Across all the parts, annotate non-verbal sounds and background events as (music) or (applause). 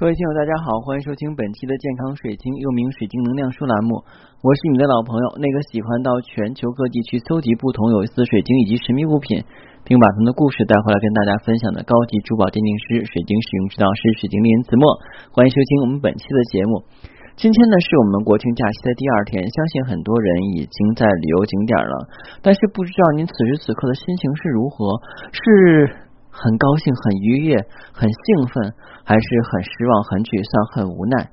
各位听友，大家好，欢迎收听本期的健康水晶，又名水晶能量书栏目。我是你的老朋友，那个喜欢到全球各地去搜集不同有意思的水晶以及神秘物品，并把他们的故事带回来跟大家分享的高级珠宝鉴定师、水晶使用指导师、水晶莲子墨。欢迎收听我们本期的节目。今天呢是我们国庆假期的第二天，相信很多人已经在旅游景点了，但是不知道您此时此刻的心情是如何？是？很高兴，很愉悦，很兴奋，还是很失望，很沮丧，很无奈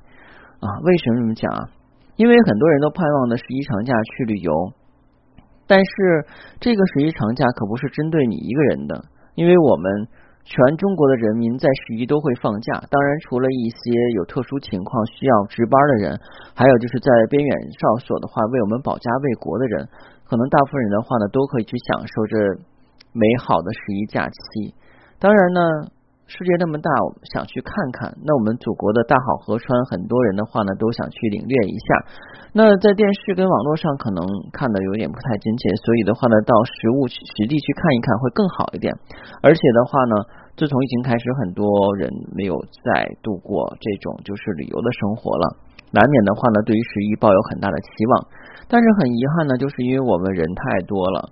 啊？为什么这么讲啊？因为很多人都盼望的十一长假去旅游，但是这个十一长假可不是针对你一个人的，因为我们全中国的人民在十一都会放假。当然，除了一些有特殊情况需要值班的人，还有就是在边远哨所的话，为我们保家卫国的人，可能大部分人的话呢，都可以去享受这美好的十一假期。当然呢，世界那么大，我们想去看看。那我们祖国的大好河川，很多人的话呢，都想去领略一下。那在电视跟网络上可能看的有点不太真切，所以的话呢，到实物实地去看一看会更好一点。而且的话呢，自从疫情开始，很多人没有再度过这种就是旅游的生活了，难免的话呢，对于十一抱有很大的期望。但是很遗憾呢，就是因为我们人太多了。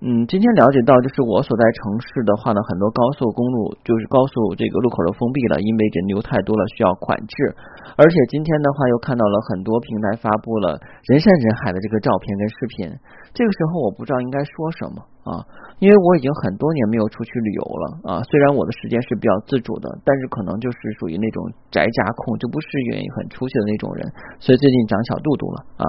嗯，今天了解到，就是我所在城市的话呢，很多高速公路就是高速这个路口都封闭了，因为人流太多了，需要管制。而且今天的话，又看到了很多平台发布了人山人海的这个照片跟视频。这个时候，我不知道应该说什么啊，因为我已经很多年没有出去旅游了啊。虽然我的时间是比较自主的，但是可能就是属于那种宅家控，就不是愿意很出去的那种人，所以最近长小肚肚了啊。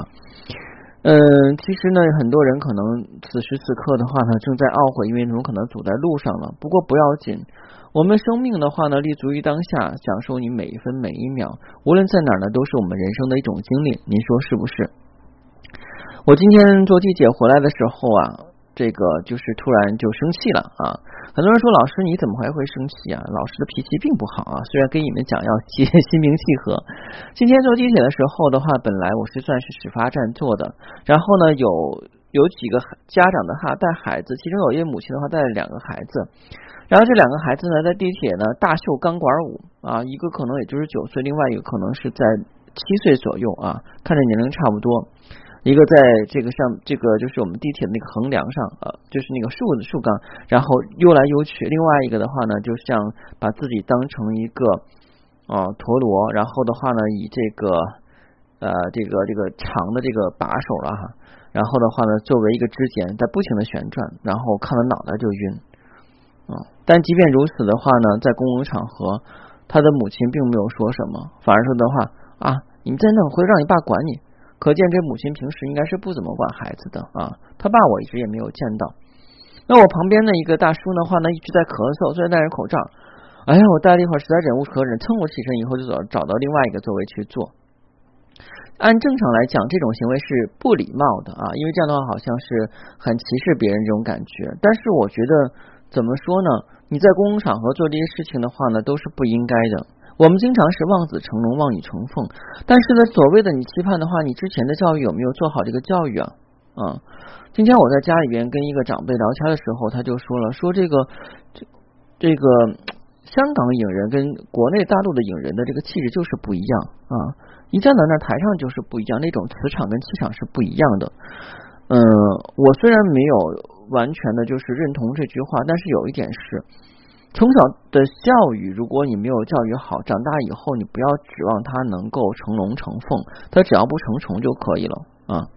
嗯，其实呢，很多人可能此时此刻的话呢，正在懊悔，因为你们可能走在路上了。不过不要紧，我们生命的话呢，立足于当下，享受你每一分每一秒，无论在哪儿呢，都是我们人生的一种经历。您说是不是？我今天坐地铁回来的时候啊。这个就是突然就生气了啊！很多人说老师你怎么还会生气啊？老师的脾气并不好啊。虽然跟你们讲要心 (laughs) 心平气和。今天坐地铁的时候的话，本来我是算是始发站坐的，然后呢有有几个家长的哈带孩子，其中有一位母亲的话带了两个孩子，然后这两个孩子呢在地铁呢大秀钢管舞啊，一个可能也就是九岁，另外一个可能是在七岁左右啊，看着年龄差不多。一个在这个上，这个就是我们地铁的那个横梁上，呃，就是那个竖的竖杠，然后悠来悠去。另外一个的话呢，就像把自己当成一个啊陀螺，然后的话呢，以这个呃这个这个长的这个把手了哈，然后的话呢，作为一个支点，在不停的旋转，然后看了脑袋就晕啊。但即便如此的话呢，在公共场合，他的母亲并没有说什么，反而说的话啊，你在那会让你爸管你。可见这母亲平时应该是不怎么管孩子的啊，他爸我一直也没有见到。那我旁边的一个大叔的话呢，一直在咳嗽，虽然戴着口罩。哎呀，我待了一会儿，实在忍无可忍，蹭我起身以后就走，找到另外一个座位去坐。按正常来讲，这种行为是不礼貌的啊，因为这样的话好像是很歧视别人这种感觉。但是我觉得怎么说呢？你在公共场合做这些事情的话呢，都是不应该的。我们经常是望子成龙、望女成凤，但是呢，所谓的你期盼的话，你之前的教育有没有做好这个教育啊？啊，今天我在家里边跟一个长辈聊天的时候，他就说了，说这个这这个香港影人跟国内大陆的影人的这个气质就是不一样啊，一站在那台上就是不一样，那种磁场跟气场是不一样的。嗯，我虽然没有完全的就是认同这句话，但是有一点是。从小的教育，如果你没有教育好，长大以后你不要指望他能够成龙成凤，他只要不成虫就可以了啊。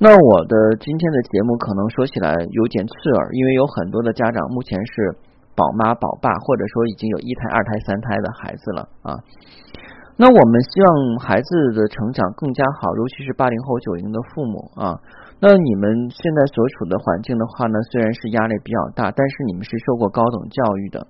那我的今天的节目可能说起来有点刺耳，因为有很多的家长目前是宝妈宝爸，或者说已经有一胎、二胎、三胎的孩子了啊。那我们希望孩子的成长更加好，尤其是八零后、九零的父母啊。那你们现在所处的环境的话呢，虽然是压力比较大，但是你们是受过高等教育的。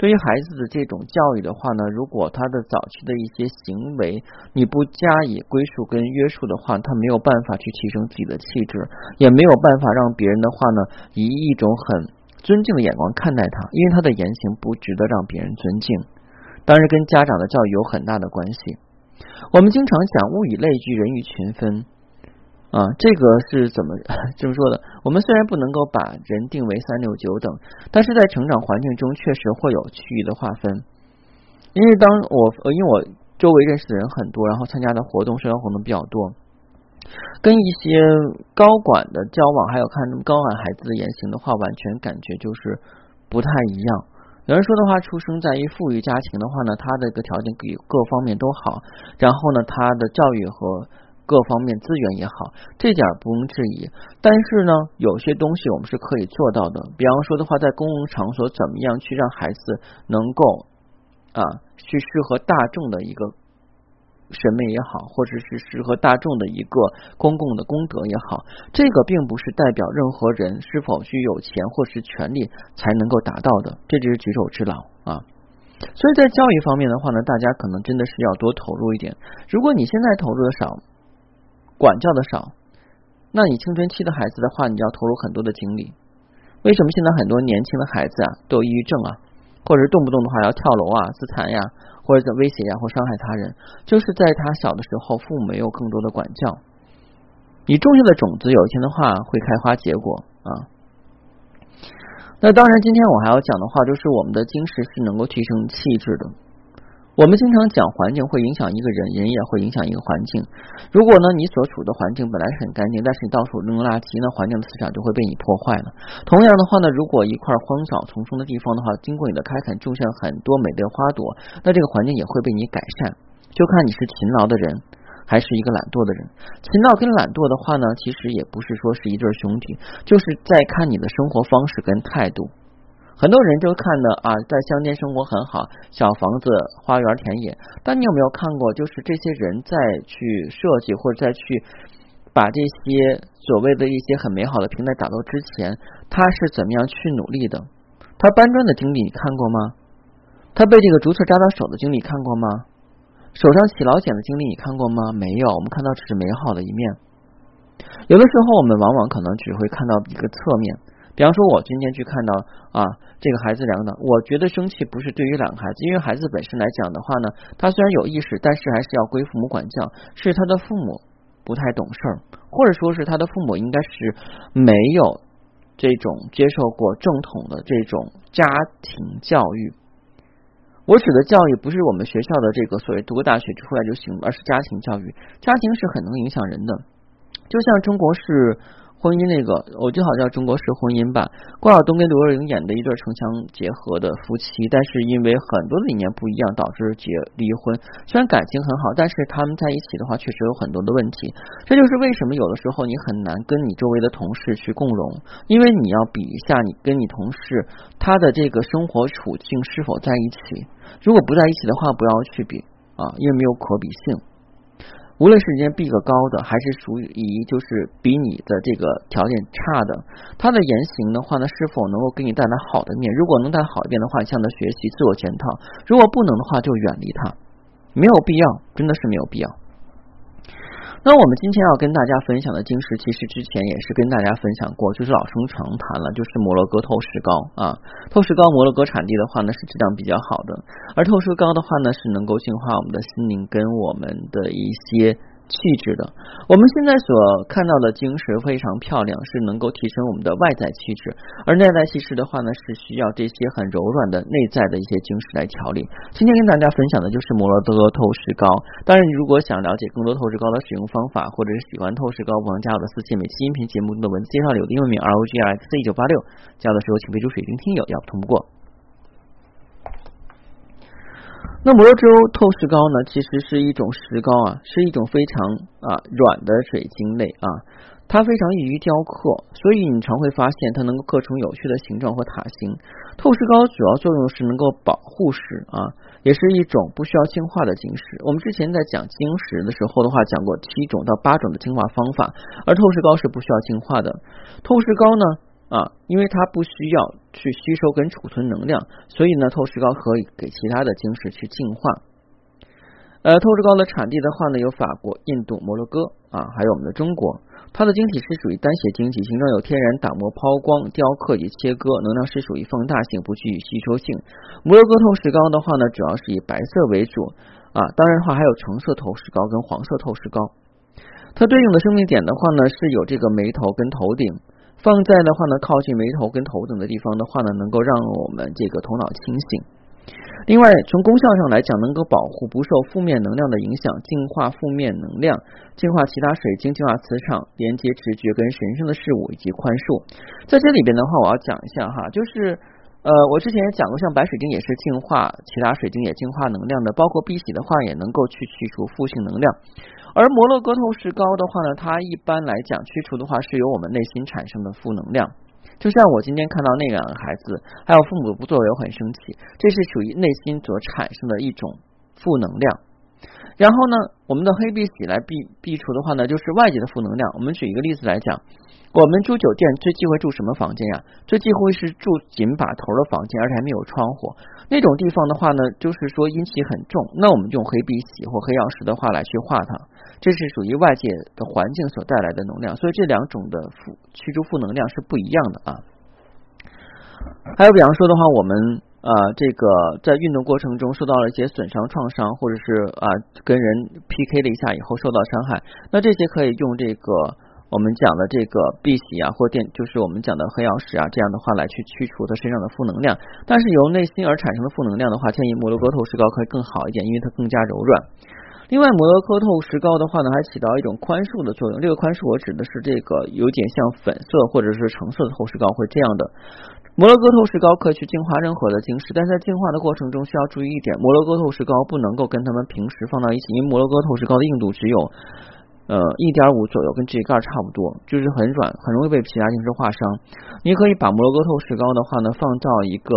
对于孩子的这种教育的话呢，如果他的早期的一些行为你不加以归属跟约束的话，他没有办法去提升自己的气质，也没有办法让别人的话呢，以一种很尊敬的眼光看待他，因为他的言行不值得让别人尊敬。当然，跟家长的教育有很大的关系。我们经常讲物以类聚，人以群分。啊，这个是怎么这么 (laughs) 说的？我们虽然不能够把人定为三六九等，但是在成长环境中确实会有区域的划分。因为当我因为我周围认识的人很多，然后参加的活动社交活动比较多，跟一些高管的交往，还有看高管孩子的言行的话，完全感觉就是不太一样。有人说的话，出生在于富裕家庭的话呢，他的个条件比各方面都好，然后呢，他的教育和各方面资源也好，这点不容置疑。但是呢，有些东西我们是可以做到的。比方说的话，在公共场所怎么样去让孩子能够啊，去适合大众的一个。审美也好，或者是适合大众的一个公共的功德也好，这个并不是代表任何人是否具有钱或是权利才能够达到的，这只是举手之劳啊。所以在教育方面的话呢，大家可能真的是要多投入一点。如果你现在投入的少，管教的少，那你青春期的孩子的话，你要投入很多的精力。为什么现在很多年轻的孩子啊都有抑郁症啊，或者是动不动的话要跳楼啊、自残呀？或者在威胁呀，或伤害他人，就是在他小的时候，父母没有更多的管教，你种下的种子，有一天的话会开花结果啊。那当然，今天我还要讲的话，就是我们的晶石是能够提升气质的。我们经常讲环境会影响一个人，人也会影响一个环境。如果呢，你所处的环境本来是很干净，但是你到处扔垃圾，那环境的磁场就会被你破坏了。同样的话呢，如果一块荒草丛生的地方的话，经过你的开垦，种下很多美丽的花朵，那这个环境也会被你改善。就看你是勤劳的人，还是一个懒惰的人。勤劳跟懒惰的话呢，其实也不是说是一对兄弟，就是在看你的生活方式跟态度。很多人就看的啊，在乡间生活很好，小房子、花园、田野。但你有没有看过，就是这些人在去设计或者再去把这些所谓的一些很美好的平台打造之前，他是怎么样去努力的？他搬砖的经历你看过吗？他被这个竹刺扎到手的经历看过吗？手上起老茧的经历你看过吗？没有，我们看到只是美好的一面。有的时候我们往往可能只会看到一个侧面。比方说，我今天去看到啊，这个孩子两个，我觉得生气不是对于两个孩子，因为孩子本身来讲的话呢，他虽然有意识，但是还是要归父母管教，是他的父母不太懂事儿，或者说是他的父母应该是没有这种接受过正统的这种家庭教育。我指的教育不是我们学校的这个所谓读个大学出来就行，而是家庭教育，家庭是很能影响人的，就像中国是。婚姻那个，我就好像中国式婚姻吧。关晓东跟刘若英演的一对城乡结合的夫妻，但是因为很多的理念不一样，导致结离婚。虽然感情很好，但是他们在一起的话，确实有很多的问题。这就是为什么有的时候你很难跟你周围的同事去共荣，因为你要比一下你跟你同事他的这个生活处境是否在一起。如果不在一起的话，不要去比啊，因为没有可比性。无论是人家逼个高的，还是属于就是比你的这个条件差的，他的言行的话呢，是否能够给你带来好的面？如果能带来好一点的话，向他学习，自我检讨；如果不能的话，就远离他，没有必要，真的是没有必要。那我们今天要跟大家分享的晶石，其实之前也是跟大家分享过，就是老生常谈了，就是摩洛哥透石膏啊。透石膏摩洛哥产地的话呢，是质量比较好的，而透石膏的话呢，是能够净化我们的心灵跟我们的一些。气质的，我们现在所看到的晶石非常漂亮，是能够提升我们的外在气质；而内在气质的话呢，是需要这些很柔软的内在的一些晶石来调理。今天跟大家分享的就是摩洛哥透石膏。当然，你如果想了解更多透石膏的使用方法，或者是喜欢透石膏，不妨加我的私信。每期音频节目中的文字介绍里有英文名 R O G R X 一九八六，加的时候请备注水晶听友，要不通不过。那摩洛哥透石膏呢，其实是一种石膏啊，是一种非常啊软的水晶类啊，它非常易于雕刻，所以你常会发现它能够刻成有趣的形状和塔形。透石膏主要作用是能够保护石啊，也是一种不需要净化的晶石。我们之前在讲晶石的时候的话，讲过七种到八种的净化方法，而透石膏是不需要净化的。透石膏呢？啊，因为它不需要去吸收跟储存能量，所以呢，透石膏可以给其他的晶石去净化。呃，透石膏的产地的话呢，有法国、印度、摩洛哥啊，还有我们的中国。它的晶体是属于单斜晶体，形状有天然打磨、抛光、雕刻及切割，能量是属于放大性，不具吸收性。摩洛哥透石膏的话呢，主要是以白色为主啊，当然的话还有橙色透石膏跟黄色透石膏。它对应的生命点的话呢，是有这个眉头跟头顶。放在的话呢，靠近眉头跟头等的地方的话呢，能够让我们这个头脑清醒。另外，从功效上来讲，能够保护不受负面能量的影响，净化负面能量，净化其他水晶，净化磁场，连接直觉跟神圣的事物以及宽恕。在这里边的话，我要讲一下哈，就是呃，我之前也讲过，像白水晶也是净化其他水晶也净化能量的，包括碧玺的话也能够去去除负性能量。而摩洛哥透石膏的话呢，它一般来讲驱除的话是由我们内心产生的负能量。就像我今天看到那两个孩子，还有父母不作为，我很生气，这是属于内心所产生的一种负能量。然后呢，我们的黑碧玺来避避除的话呢，就是外界的负能量。我们举一个例子来讲。我们住酒店最忌讳住什么房间呀？最忌讳是住紧把头的房间，而且还没有窗户那种地方的话呢，就是说阴气很重。那我们用黑碧玺或黑曜石的话来去化它，这是属于外界的环境所带来的能量。所以这两种的负驱逐负能量是不一样的啊。还有比方说的话，我们啊这个在运动过程中受到了一些损伤创伤，或者是啊跟人 PK 了一下以后受到伤害，那这些可以用这个。我们讲的这个碧玺啊，或电，就是我们讲的黑曜石啊，这样的话来去去除他身上的负能量。但是由内心而产生的负能量的话，建议摩洛哥透石膏可以更好一点，因为它更加柔软。另外，摩洛哥透石膏的话呢，还起到一种宽恕的作用。这个宽恕我指的是这个有点像粉色或者是橙色的透石膏会这样的。摩洛哥透石膏可以去净化任何的晶石，但在净化的过程中需要注意一点，摩洛哥透石膏不能够跟它们平时放到一起，因为摩洛哥透石膏的硬度只有。呃，一点五左右，跟这盖差不多，就是很软，很容易被其他晶石划伤。你可以把摩洛哥透石膏的话呢，放到一个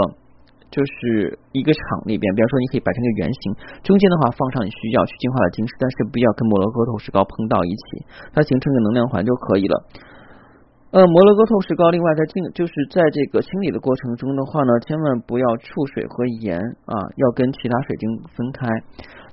就是一个场里边，比方说你可以摆成一个圆形，中间的话放上你需要去净化的晶石，但是不要跟摩洛哥透石膏碰到一起，它形成一个能量环就可以了。呃，摩洛哥透石膏另外在净就是在这个清理的过程中的话呢，千万不要触水和盐啊，要跟其他水晶分开。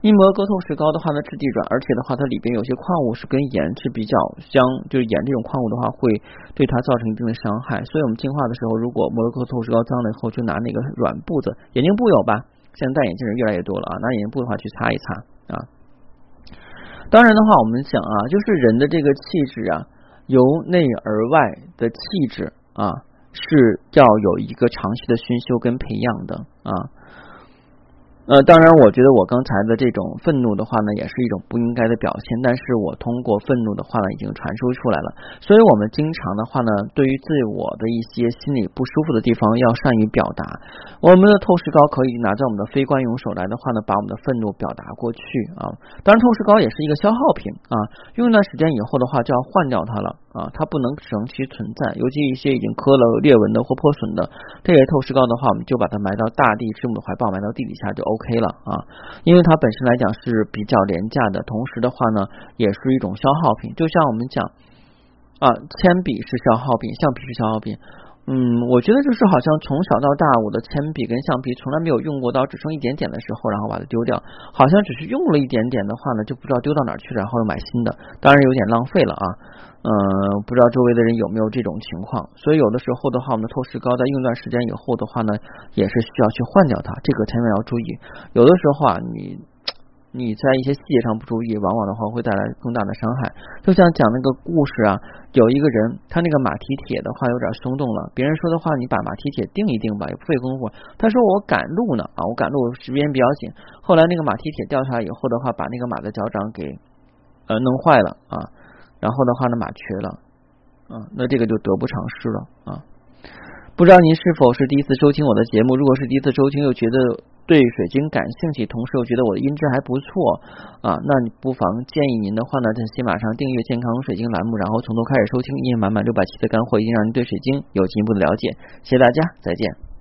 因摩洛哥透石膏的话呢，质地软，而且的话，它里边有些矿物是跟盐是比较相，就是盐这种矿物的话，会对它造成一定的伤害。所以我们净化的时候，如果摩洛哥透石膏脏了以后，就拿那个软布子，眼镜布有吧？现在戴眼镜人越来越多了啊，拿眼镜布的话去擦一擦啊。当然的话，我们讲啊，就是人的这个气质啊，由内而外的气质啊，是要有一个长期的熏修跟培养的啊。呃，当然，我觉得我刚才的这种愤怒的话呢，也是一种不应该的表现。但是我通过愤怒的话呢，已经传输出来了。所以，我们经常的话呢，对于自我的一些心里不舒服的地方，要善于表达。我们的透视膏可以拿在我们的非惯用手来的话呢，把我们的愤怒表达过去啊。当然，透视膏也是一个消耗品啊，用一段时间以后的话，就要换掉它了。啊，它不能长期存在，尤其一些已经磕了裂纹的或破损的这些透视膏的话，我们就把它埋到大地之母的怀抱，埋到地底下就 OK 了啊。因为它本身来讲是比较廉价的，同时的话呢，也是一种消耗品。就像我们讲啊，铅笔是消耗品，橡皮是消耗品。嗯，我觉得就是好像从小到大，我的铅笔跟橡皮从来没有用过，到只剩一点点的时候，然后把它丢掉，好像只是用了一点点的话呢，就不知道丢到哪去了，然后又买新的，当然有点浪费了啊。嗯，不知道周围的人有没有这种情况，所以有的时候的话，我们的透视膏在用一段时间以后的话呢，也是需要去换掉它，这个千万要注意。有的时候啊，你。你在一些细节上不注意，往往的话会带来更大的伤害。就像讲那个故事啊，有一个人他那个马蹄铁的话有点松动了，别人说的话你把马蹄铁定一定吧，也不费功夫。他说我赶路呢啊，我赶路时间比较紧。后来那个马蹄铁掉下来以后的话，把那个马的脚掌给呃弄坏了啊，然后的话呢马瘸了啊，那这个就得不偿失了啊。不知道您是否是第一次收听我的节目？如果是第一次收听，又觉得。对水晶感兴趣，同时又觉得我的音质还不错啊，那你不妨建议您的话呢，在先马上订阅健康水晶栏目，然后从头开始收听，因为满满六百期的干货，已经让您对水晶有进一步的了解。谢谢大家，再见。